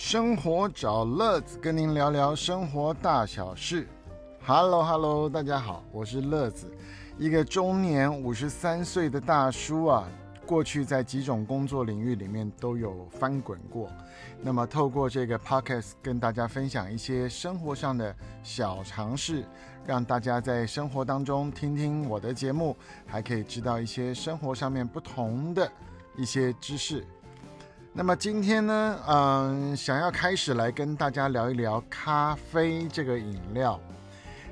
生活找乐子，跟您聊聊生活大小事。Hello Hello，大家好，我是乐子，一个中年五十三岁的大叔啊。过去在几种工作领域里面都有翻滚过，那么透过这个 podcast 跟大家分享一些生活上的小常识，让大家在生活当中听听我的节目，还可以知道一些生活上面不同的一些知识。那么今天呢，嗯，想要开始来跟大家聊一聊咖啡这个饮料。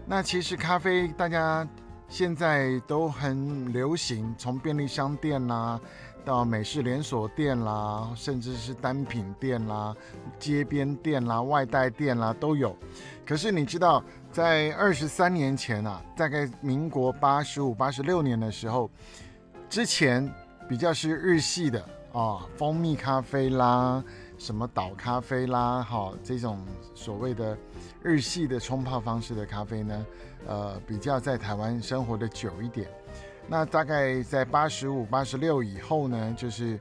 那其实咖啡大家。现在都很流行，从便利商店啦，到美式连锁店啦，甚至是单品店啦、街边店啦、外带店啦都有。可是你知道，在二十三年前啊，大概民国八十五、八十六年的时候，之前比较是日系的啊，蜂蜜咖啡啦。什么岛咖啡啦，哈，这种所谓的日系的冲泡方式的咖啡呢，呃，比较在台湾生活的久一点。那大概在八十五、八十六以后呢，就是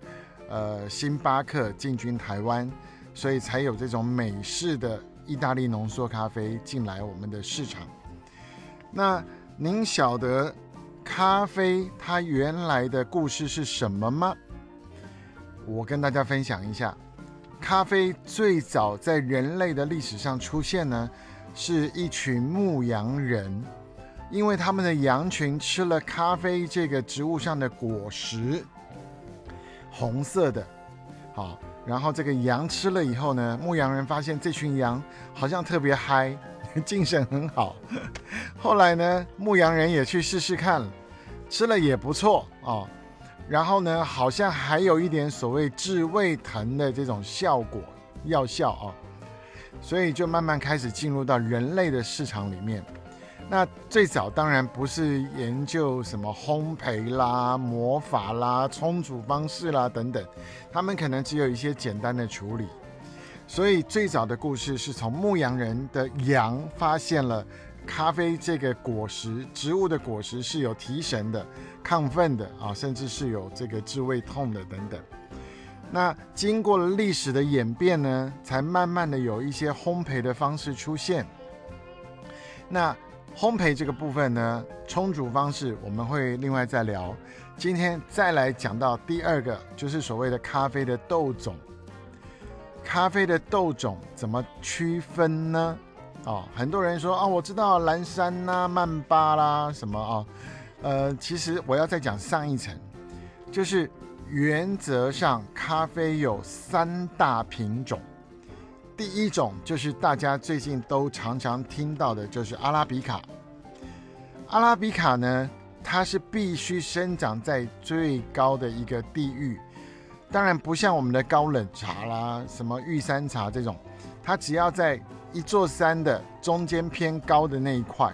呃，星巴克进军台湾，所以才有这种美式的意大利浓缩咖啡进来我们的市场。那您晓得咖啡它原来的故事是什么吗？我跟大家分享一下。咖啡最早在人类的历史上出现呢，是一群牧羊人，因为他们的羊群吃了咖啡这个植物上的果实，红色的，好，然后这个羊吃了以后呢，牧羊人发现这群羊好像特别嗨，精神很好，后来呢，牧羊人也去试试看，吃了也不错啊。然后呢，好像还有一点所谓治胃疼的这种效果药效啊，所以就慢慢开始进入到人类的市场里面。那最早当然不是研究什么烘焙啦、魔法啦、冲煮方式啦等等，他们可能只有一些简单的处理。所以最早的故事是从牧羊人的羊发现了。咖啡这个果实，植物的果实是有提神的、亢奋的啊，甚至是有这个治胃痛的等等。那经过了历史的演变呢，才慢慢的有一些烘焙的方式出现。那烘焙这个部分呢，冲煮方式我们会另外再聊。今天再来讲到第二个，就是所谓的咖啡的豆种。咖啡的豆种怎么区分呢？哦，很多人说啊，我知道蓝山呐、曼巴啦什么啊，呃，其实我要再讲上一层，就是原则上咖啡有三大品种，第一种就是大家最近都常常听到的，就是阿拉比卡。阿拉比卡呢，它是必须生长在最高的一个地域，当然不像我们的高冷茶啦、什么玉山茶这种，它只要在一座山的中间偏高的那一块，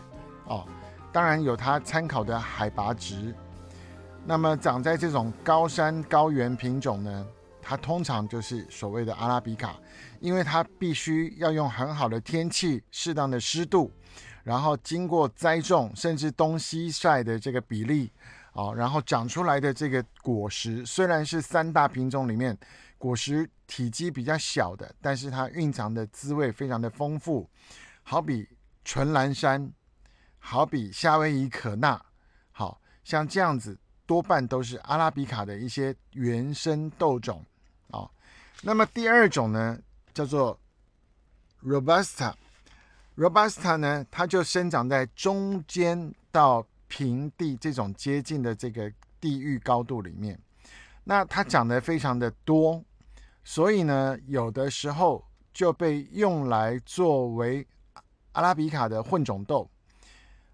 哦，当然有它参考的海拔值。那么长在这种高山高原品种呢，它通常就是所谓的阿拉比卡，因为它必须要用很好的天气、适当的湿度，然后经过栽种，甚至东西晒的这个比例，哦，然后长出来的这个果实，虽然是三大品种里面。果实体积比较小的，但是它蕴藏的滋味非常的丰富，好比纯蓝山，好比夏威夷可纳，好像这样子，多半都是阿拉比卡的一些原生豆种啊。那么第二种呢，叫做 robusta，robusta 呢，它就生长在中间到平地这种接近的这个地域高度里面，那它长得非常的多。所以呢，有的时候就被用来作为阿拉比卡的混种豆，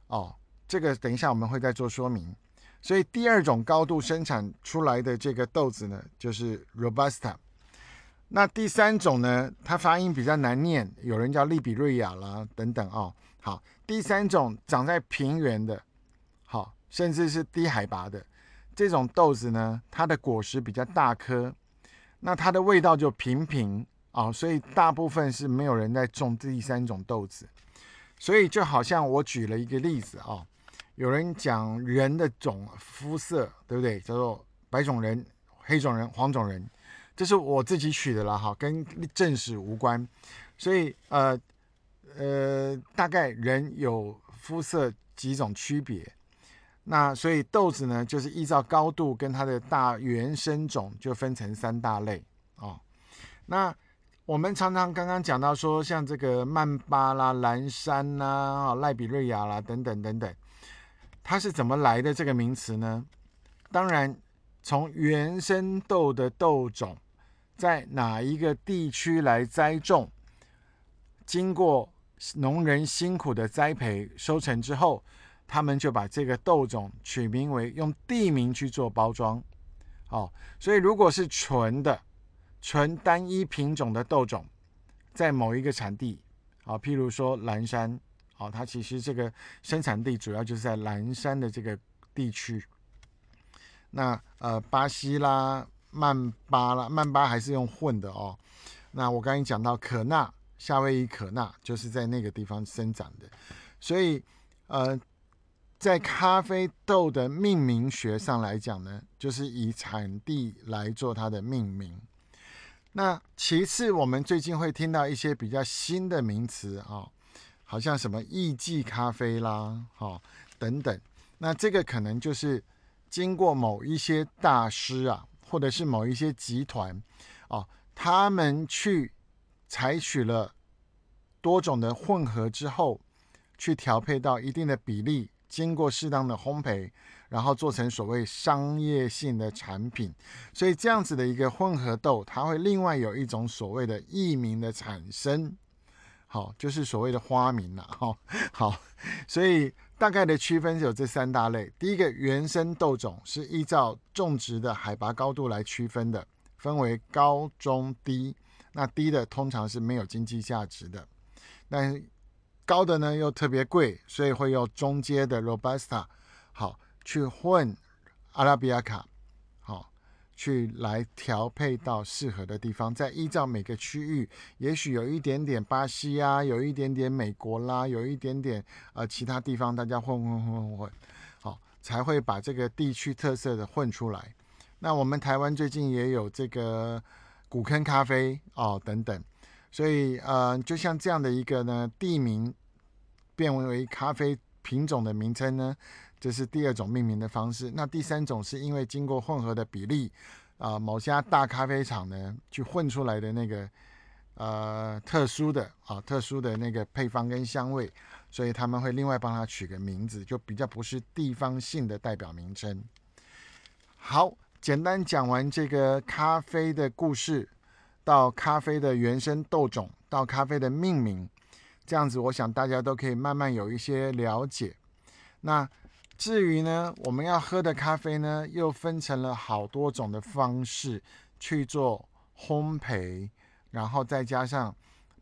哦，这个等一下我们会再做说明。所以第二种高度生产出来的这个豆子呢，就是 robusta。那第三种呢，它发音比较难念，有人叫利比瑞亚啦等等哦。好，第三种长在平原的，好，甚至是低海拔的这种豆子呢，它的果实比较大颗。那它的味道就平平啊，所以大部分是没有人在种第三种豆子，所以就好像我举了一个例子啊，有人讲人的种肤色对不对？叫做白种人、黑种人、黄种人，这是我自己取的了哈，跟正史无关。所以呃呃，大概人有肤色几种区别。那所以豆子呢，就是依照高度跟它的大原生种就分成三大类哦。那我们常常刚刚讲到说，像这个曼巴啦、蓝山啦、啊赖比瑞亚啦等等等等，它是怎么来的这个名词呢？当然，从原生豆的豆种在哪一个地区来栽种，经过农人辛苦的栽培收成之后。他们就把这个豆种取名为用地名去做包装，哦，所以如果是纯的、纯单一品种的豆种，在某一个产地，啊，譬如说蓝山，哦，它其实这个生产地主要就是在蓝山的这个地区。那呃，巴西啦、曼巴啦，曼巴还是用混的哦。那我刚才讲到可纳、夏威夷可纳，就是在那个地方生长的，所以呃。在咖啡豆的命名学上来讲呢，就是以产地来做它的命名。那其次，我们最近会听到一些比较新的名词啊，好像什么艺妓咖啡啦，哈等等。那这个可能就是经过某一些大师啊，或者是某一些集团哦，他们去采取了多种的混合之后，去调配到一定的比例。经过适当的烘焙，然后做成所谓商业性的产品，所以这样子的一个混合豆，它会另外有一种所谓的艺名的产生，好，就是所谓的花名了，哈，好，所以大概的区分有这三大类。第一个原生豆种是依照种植的海拔高度来区分的，分为高、中、低。那低的通常是没有经济价值的，但高的呢又特别贵，所以会用中阶的 robusta 好去混阿拉比亚卡，好去来调配到适合的地方，再依照每个区域，也许有一点点巴西啊，有一点点美国啦，有一点点呃其他地方，大家混混混混混，好才会把这个地区特色的混出来。那我们台湾最近也有这个古坑咖啡哦等等。所以，呃，就像这样的一个呢，地名变为咖啡品种的名称呢，这是第二种命名的方式。那第三种是因为经过混合的比例，啊，某家大咖啡厂呢去混出来的那个，呃，特殊的啊，特殊的那个配方跟香味，所以他们会另外帮他取个名字，就比较不是地方性的代表名称。好，简单讲完这个咖啡的故事。到咖啡的原生豆种，到咖啡的命名，这样子，我想大家都可以慢慢有一些了解。那至于呢，我们要喝的咖啡呢，又分成了好多种的方式去做烘焙，然后再加上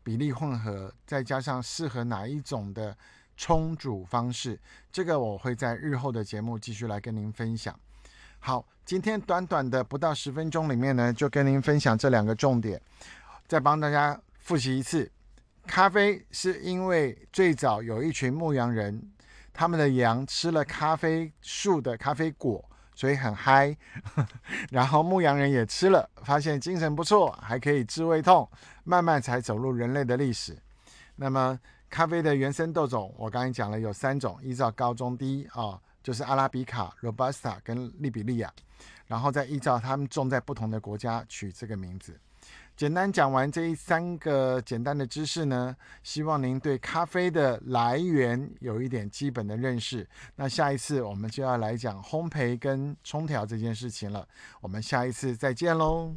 比例混合，再加上适合哪一种的冲煮方式，这个我会在日后的节目继续来跟您分享。好。今天短短的不到十分钟里面呢，就跟您分享这两个重点，再帮大家复习一次。咖啡是因为最早有一群牧羊人，他们的羊吃了咖啡树的咖啡果，所以很嗨，然后牧羊人也吃了，发现精神不错，还可以治胃痛，慢慢才走入人类的历史。那么咖啡的原生豆种，我刚才讲了有三种，依照高中低啊，就是阿拉比卡、罗巴斯塔跟利比利亚。然后再依照他们种在不同的国家取这个名字。简单讲完这三个简单的知识呢，希望您对咖啡的来源有一点基本的认识。那下一次我们就要来讲烘焙跟冲调这件事情了。我们下一次再见喽。